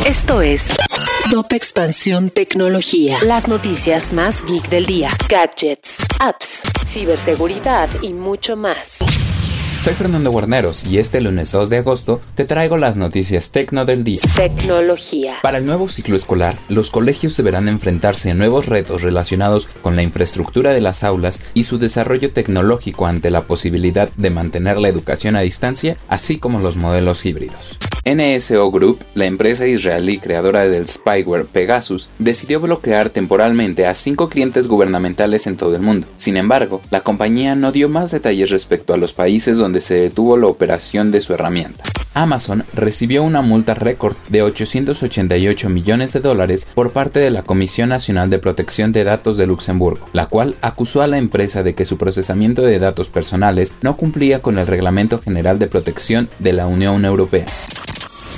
Esto es Top Expansión Tecnología. Las noticias más geek del día. Gadgets, apps, ciberseguridad y mucho más. Soy Fernando Guarneros y este lunes 2 de agosto te traigo las noticias tecno del día. Tecnología. Para el nuevo ciclo escolar, los colegios deberán enfrentarse a nuevos retos relacionados con la infraestructura de las aulas y su desarrollo tecnológico ante la posibilidad de mantener la educación a distancia, así como los modelos híbridos. NSO Group, la empresa israelí creadora del spyware Pegasus, decidió bloquear temporalmente a cinco clientes gubernamentales en todo el mundo. Sin embargo, la compañía no dio más detalles respecto a los países donde se detuvo la operación de su herramienta. Amazon recibió una multa récord de 888 millones de dólares por parte de la Comisión Nacional de Protección de Datos de Luxemburgo, la cual acusó a la empresa de que su procesamiento de datos personales no cumplía con el Reglamento General de Protección de la Unión Europea.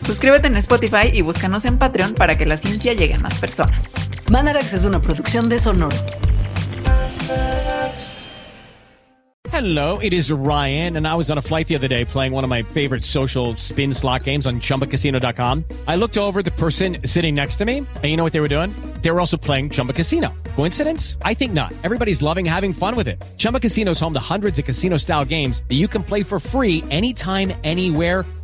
Suscríbete en Spotify y búscanos en Patreon para que la ciencia llegue a más personas. Mandarax es una producción de Sonoro. Hello, it is Ryan, and I was on a flight the other day playing one of my favorite social spin slot games on chumbacasino.com. I looked over the person sitting next to me, and you know what they were doing? They were also playing Chumba Casino. Coincidence? I think not. Everybody's loving having fun with it. Chumba Casino is home to hundreds of casino style games that you can play for free anytime, anywhere,